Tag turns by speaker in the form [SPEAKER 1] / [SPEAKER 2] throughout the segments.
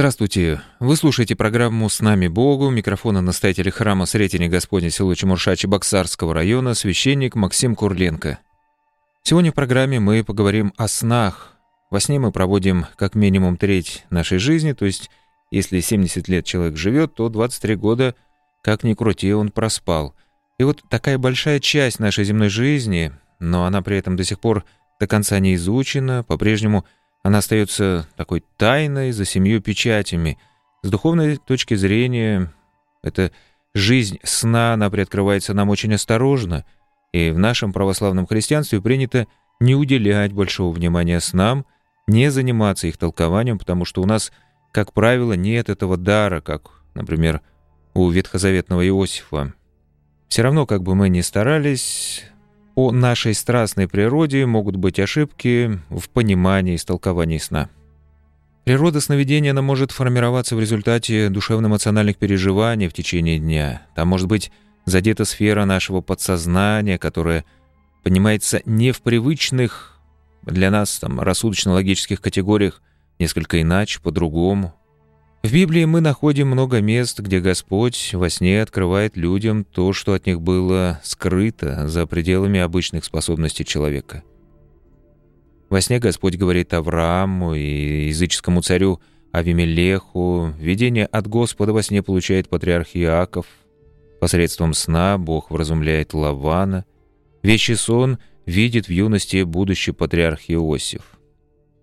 [SPEAKER 1] Здравствуйте. Вы слушаете программу «С нами Богу». Микрофона настоятель храма Сретения Господня село Чемуршачи Баксарского района, священник Максим Курленко. Сегодня в программе мы поговорим о снах. Во сне мы проводим как минимум треть нашей жизни, то есть если 70 лет человек живет, то 23 года, как ни крути, он проспал. И вот такая большая часть нашей земной жизни, но она при этом до сих пор до конца не изучена, по-прежнему – она остается такой тайной за семью печатями. С духовной точки зрения, эта жизнь сна, она приоткрывается нам очень осторожно, и в нашем православном христианстве принято не уделять большого внимания снам, не заниматься их толкованием, потому что у нас, как правило, нет этого дара, как, например, у ветхозаветного Иосифа. Все равно, как бы мы ни старались, по нашей страстной природе могут быть ошибки в понимании и истолковании сна. Природа сновидения она может формироваться в результате душевно-эмоциональных переживаний в течение дня. Там может быть задета сфера нашего подсознания, которая понимается не в привычных для нас там, рассудочно-логических категориях, несколько иначе, по-другому. В Библии мы находим много мест, где Господь во сне открывает людям то, что от них было скрыто за пределами обычных способностей человека. Во сне Господь говорит Аврааму и языческому царю Авимелеху. Видение от Господа во сне получает патриарх Иаков. Посредством сна Бог вразумляет Лавана. Вещий сон видит в юности будущий патриарх Иосиф.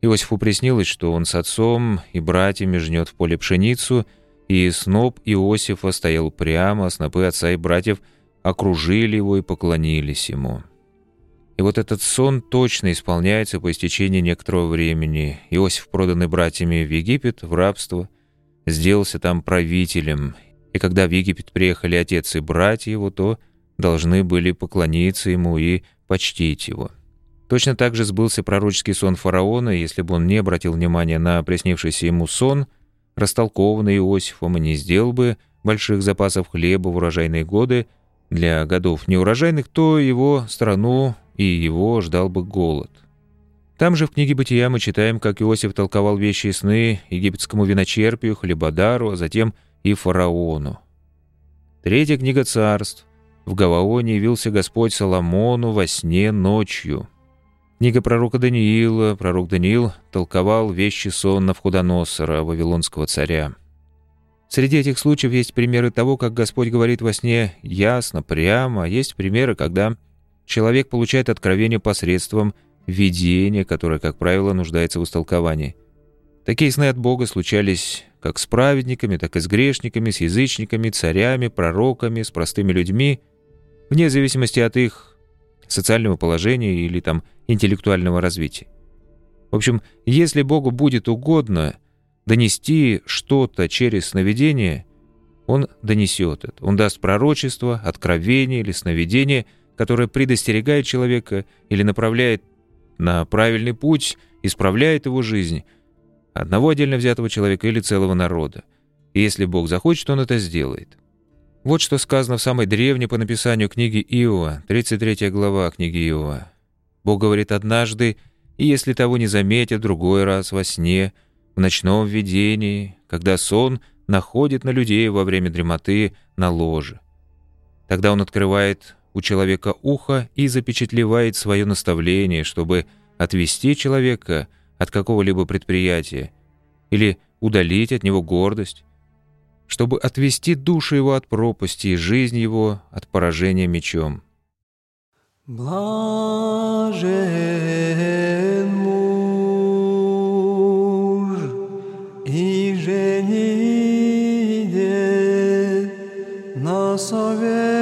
[SPEAKER 1] Иосифу приснилось, что он с отцом и братьями жнет в поле пшеницу, и сноп Иосифа стоял прямо, а снопы отца и братьев окружили его и поклонились ему. И вот этот сон точно исполняется по истечении некоторого времени. Иосиф, проданный братьями в Египет, в рабство, сделался там правителем. И когда в Египет приехали отец и братья его, то должны были поклониться ему и почтить его. Точно так же сбылся пророческий сон фараона, если бы он не обратил внимания на приснившийся ему сон, растолкованный Иосифом, и не сделал бы больших запасов хлеба в урожайные годы, для годов неурожайных, то его страну и его ждал бы голод. Там же в книге «Бытия» мы читаем, как Иосиф толковал вещи и сны египетскому виночерпию, хлебодару, а затем и фараону. Третья книга царств. В Гаваоне явился Господь Соломону во сне ночью. Книга пророка Даниила. Пророк Даниил толковал вещи сон Навходоносора, вавилонского царя. Среди этих случаев есть примеры того, как Господь говорит во сне ясно, прямо. Есть примеры, когда человек получает откровение посредством видения, которое, как правило, нуждается в истолковании. Такие сны от Бога случались как с праведниками, так и с грешниками, с язычниками, царями, пророками, с простыми людьми, вне зависимости от их социального положения или там интеллектуального развития. В общем, если Богу будет угодно донести что-то через сновидение, Он донесет это. Он даст пророчество, откровение или сновидение, которое предостерегает человека или направляет на правильный путь, исправляет его жизнь, одного отдельно взятого человека или целого народа. И если Бог захочет, Он это сделает. Вот что сказано в самой древней по написанию книги Иова, 33 глава книги Иова. Бог говорит однажды, и если того не заметят, другой раз во сне, в ночном видении, когда сон находит на людей во время дремоты на ложе. Тогда он открывает у человека ухо и запечатлевает свое наставление, чтобы отвести человека от какого-либо предприятия или удалить от него гордость, чтобы отвести душу его от пропасти и жизнь его от поражения мечом.
[SPEAKER 2] Блажен муж и жене на совет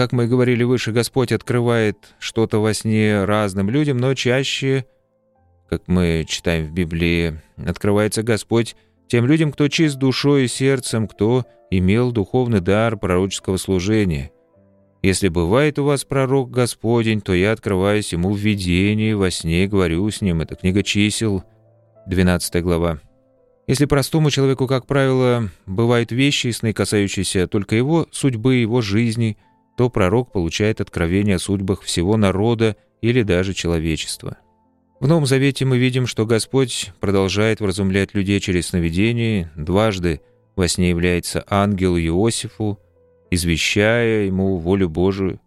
[SPEAKER 1] Как мы говорили выше, Господь открывает что-то во сне разным людям, но чаще, как мы читаем в Библии, открывается Господь тем людям, кто чист душой и сердцем, кто имел духовный дар пророческого служения. Если бывает у вас пророк Господень, то я открываюсь ему в видении, во сне говорю с ним. Это книга чисел, 12 глава. Если простому человеку, как правило, бывают вещи сны, касающиеся только его судьбы, его жизни, то пророк получает откровение о судьбах всего народа или даже человечества. В Новом Завете мы видим, что Господь продолжает вразумлять людей через сновидение. Дважды во сне является ангел Иосифу, извещая ему волю Божию.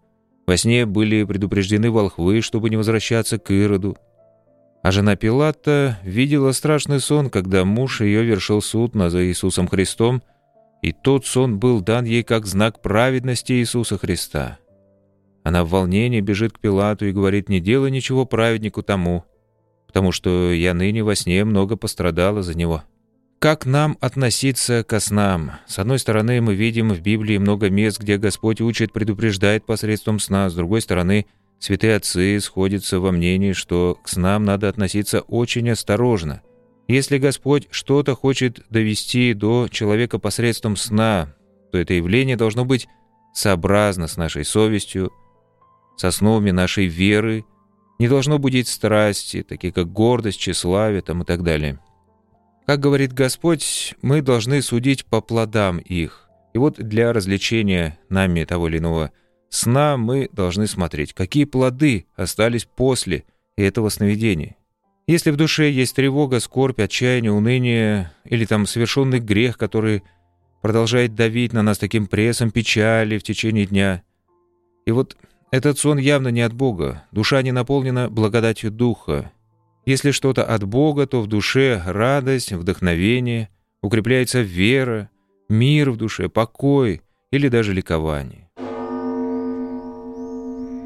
[SPEAKER 1] Во сне были предупреждены волхвы, чтобы не возвращаться к Ироду. А жена Пилата видела страшный сон, когда муж ее вершил суд над Иисусом Христом, и тот сон был дан ей как знак праведности Иисуса Христа. Она в волнении бежит к Пилату и говорит, «Не делай ничего праведнику тому, потому что я ныне во сне много пострадала за него». Как нам относиться ко снам? С одной стороны, мы видим в Библии много мест, где Господь учит, предупреждает посредством сна, с другой стороны – Святые отцы сходятся во мнении, что к снам надо относиться очень осторожно. Если Господь что-то хочет довести до человека посредством сна, то это явление должно быть сообразно с нашей совестью, с основами нашей веры, не должно будить страсти, такие как гордость, тщеславие там и так далее. Как говорит Господь, мы должны судить по плодам их. И вот для развлечения нами того или иного сна мы должны смотреть, какие плоды остались после этого сновидения. Если в душе есть тревога, скорбь, отчаяние, уныние или там совершенный грех, который продолжает давить на нас таким прессом печали в течение дня. И вот этот сон явно не от Бога, душа не наполнена благодатью Духа. Если что-то от Бога, то в душе радость, вдохновение, укрепляется вера, мир в душе, покой или даже ликование.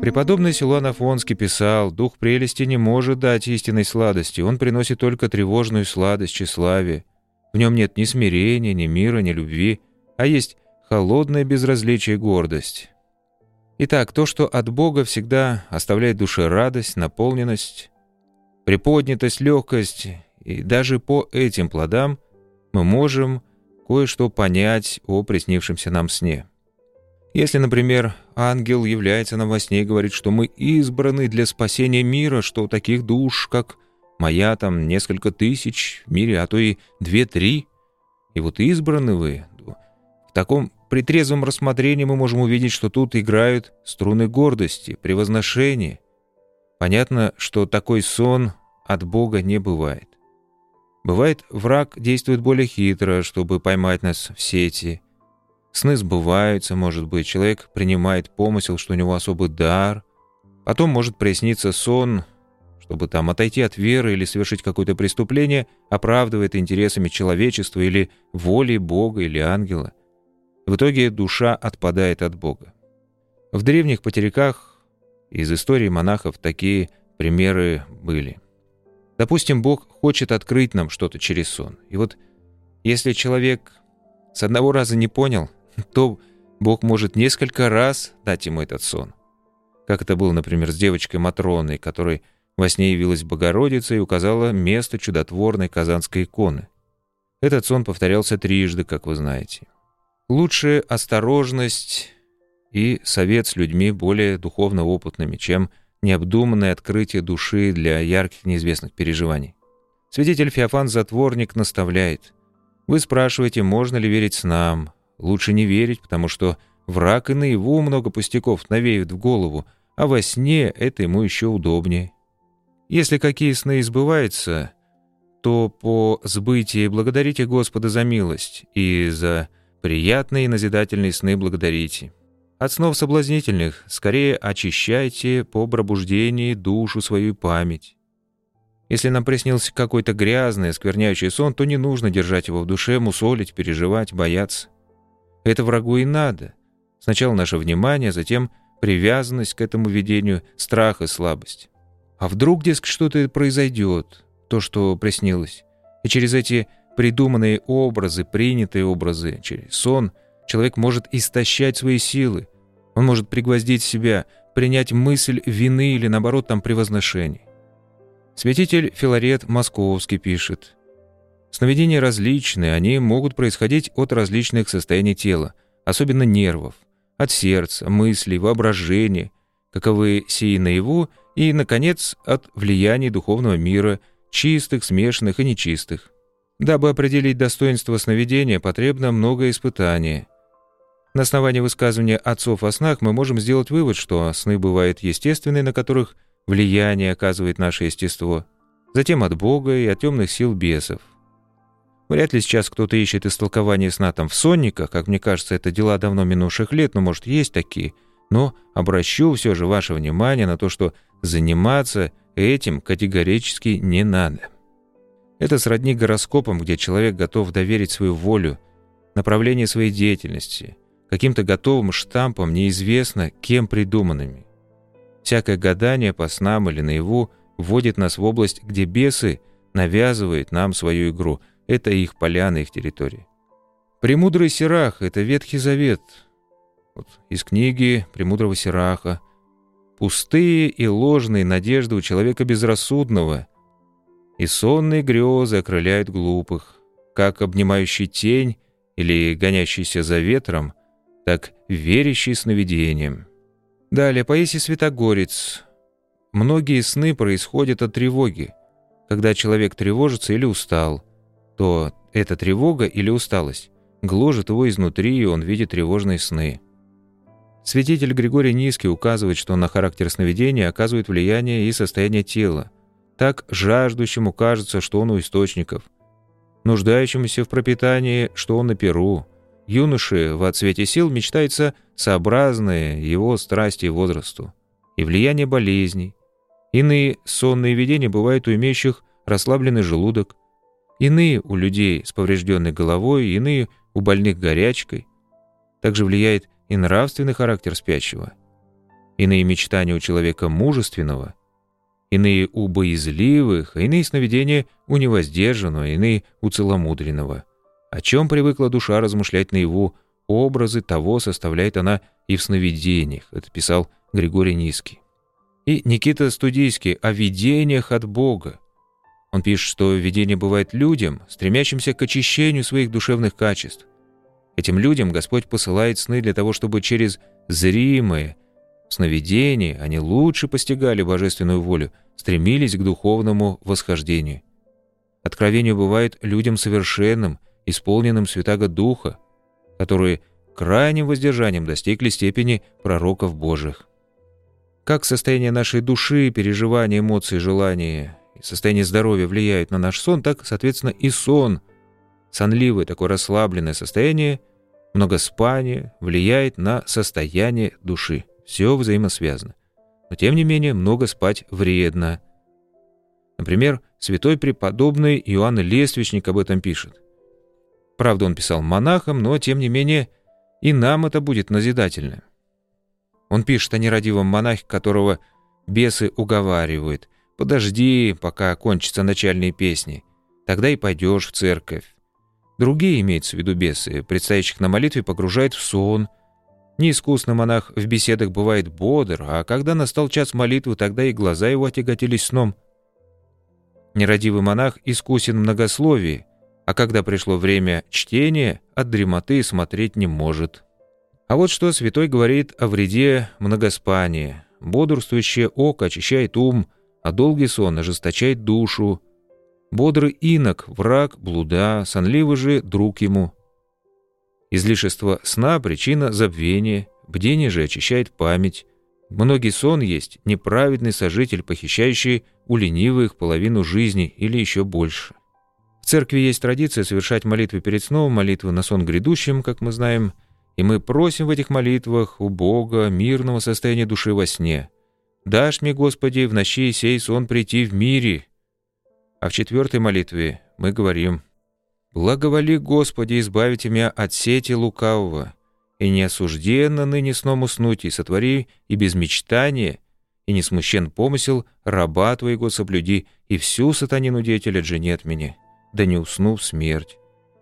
[SPEAKER 1] Преподобный Силуан Афонский писал, «Дух прелести не может дать истинной сладости, он приносит только тревожную сладость тщеславия. В нем нет ни смирения, ни мира, ни любви, а есть холодное безразличие и гордость». Итак, то, что от Бога всегда оставляет душе радость, наполненность, приподнятость, легкость, и даже по этим плодам мы можем кое-что понять о приснившемся нам сне. Если, например, ангел является нам во сне и говорит, что мы избраны для спасения мира, что таких душ, как моя, там несколько тысяч в мире, а то и две-три, и вот избраны вы, в таком притрезвом рассмотрении мы можем увидеть, что тут играют струны гордости, превозношения. Понятно, что такой сон от Бога не бывает. Бывает, враг действует более хитро, чтобы поймать нас в сети – Сны сбываются, может быть, человек принимает помысел, что у него особый дар. Потом может присниться сон, чтобы там отойти от веры или совершить какое-то преступление, оправдывает интересами человечества или волей Бога или ангела. В итоге душа отпадает от Бога. В древних потеряках из истории монахов такие примеры были. Допустим, Бог хочет открыть нам что-то через сон. И вот если человек с одного раза не понял, то Бог может несколько раз дать ему этот сон. Как это было, например, с девочкой Матроной, которой во сне явилась Богородица и указала место чудотворной казанской иконы. Этот сон повторялся трижды, как вы знаете. Лучше осторожность и совет с людьми более духовно опытными, чем необдуманное открытие души для ярких неизвестных переживаний. Свидетель Феофан Затворник наставляет. Вы спрашиваете, можно ли верить снам, Лучше не верить, потому что враг и наяву много пустяков навеют в голову, а во сне это ему еще удобнее. Если какие сны избываются, то по сбытии благодарите Господа за милость и за приятные и назидательные сны благодарите. От снов соблазнительных скорее очищайте по пробуждении душу свою память. Если нам приснился какой-то грязный, скверняющий сон, то не нужно держать его в душе, мусолить, переживать, бояться. Это врагу и надо. Сначала наше внимание, затем привязанность к этому видению, страх и слабость. А вдруг, дескать, что-то произойдет, то, что приснилось. И через эти придуманные образы, принятые образы, через сон, человек может истощать свои силы. Он может пригвоздить себя, принять мысль вины или, наоборот, там превозношений. Святитель Филарет Московский пишет – Сновидения различные, они могут происходить от различных состояний тела, особенно нервов. от сердца, мыслей, воображения, каковы сии наяву, и, наконец, от влияний духовного мира, чистых, смешанных и нечистых. Дабы определить достоинство сновидения, потребно много испытания. На основании высказывания отцов о снах мы можем сделать вывод, что сны бывают естественные, на которых влияние оказывает наше естество, затем от Бога и от темных сил бесов. Вряд ли сейчас кто-то ищет истолкование сна там в сонниках, как мне кажется, это дела давно минувших лет, но, может, есть такие. Но обращу все же ваше внимание на то, что заниматься этим категорически не надо. Это сродни гороскопам, где человек готов доверить свою волю, направление своей деятельности, каким-то готовым штампам, неизвестно кем придуманными. Всякое гадание по снам или наяву вводит нас в область, где бесы навязывают нам свою игру – это их поляна, их территория. Премудрый Сирах — это Ветхий Завет. Вот из книги Премудрого Сираха. Пустые и ложные надежды у человека безрассудного. И сонные грезы окрыляют глупых, как обнимающий тень или гонящийся за ветром, так верящий сновидением. Далее, поэсий Святогорец. Многие сны происходят от тревоги, когда человек тревожится или устал — то эта тревога или усталость гложет его изнутри, и он видит тревожные сны. Святитель Григорий Низкий указывает, что на характер сновидения оказывает влияние и состояние тела. Так жаждущему кажется, что он у источников, нуждающемуся в пропитании, что он на перу. Юноше в отсвете сил мечтается сообразное его страсти и возрасту, и влияние болезней. Иные сонные видения бывают у имеющих расслабленный желудок, Иные у людей с поврежденной головой, иные у больных горячкой. Также влияет и нравственный характер спящего. Иные мечтания у человека мужественного, иные у боязливых, а иные сновидения у невоздержанного, иные у целомудренного. О чем привыкла душа размышлять наяву, образы того составляет она и в сновидениях, это писал Григорий Низкий. И Никита Студийский о видениях от Бога, он пишет, что видение бывает людям, стремящимся к очищению своих душевных качеств. Этим людям Господь посылает сны для того, чтобы через зримое сновидение они лучше постигали божественную волю, стремились к духовному восхождению. Откровение бывает людям совершенным, исполненным Святаго Духа, которые крайним воздержанием достигли степени пророков Божьих. Как состояние нашей души, переживания, эмоции, желания состояние здоровья влияют на наш сон, так, соответственно, и сон, сонливое такое расслабленное состояние, многоспание влияет на состояние души. Все взаимосвязано. Но, тем не менее, много спать вредно. Например, святой преподобный Иоанн Лествичник об этом пишет. Правда, он писал монахам, но, тем не менее, и нам это будет назидательно. Он пишет о нерадивом монахе, которого бесы уговаривают – Подожди, пока кончатся начальные песни. Тогда и пойдешь в церковь. Другие, имеются в виду бесы, предстоящих на молитве, погружают в сон. Неискусный монах в беседах бывает бодр, а когда настал час молитвы, тогда и глаза его отяготились сном. Нерадивый монах искусен в многословии, а когда пришло время чтения, от дремоты смотреть не может. А вот что святой говорит о вреде многоспания. Бодрствующее око очищает ум, а долгий сон ожесточает душу. Бодрый инок — враг, блуда, сонливый же — друг ему. Излишество сна — причина забвения, бдение же очищает память. Многий сон есть неправедный сожитель, похищающий у ленивых половину жизни или еще больше. В церкви есть традиция совершать молитвы перед сном, молитвы на сон грядущим, как мы знаем, и мы просим в этих молитвах у Бога мирного состояния души во сне – Дашь мне, Господи, в ночи сей сон прийти в мире. А в четвертой молитве мы говорим «Благоволи, Господи, избавите меня от сети лукавого, и не осужденно ныне сном уснуть, и сотвори и без мечтания, и не смущен помысел раба Твоего соблюди, и всю сатанину деятеля джени от меня, да не усну в смерть.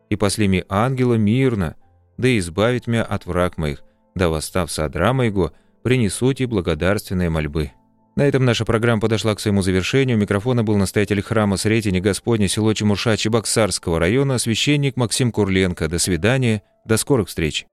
[SPEAKER 1] И посли ми ангела мирно, да избавит меня от враг моих, да восстав содра моего, принесуте благодарственные мольбы». На этом наша программа подошла к своему завершению. Микрофона был настоятель храма Сретения Господня село Чемурша Чебоксарского района, священник Максим Курленко. До свидания, до скорых встреч.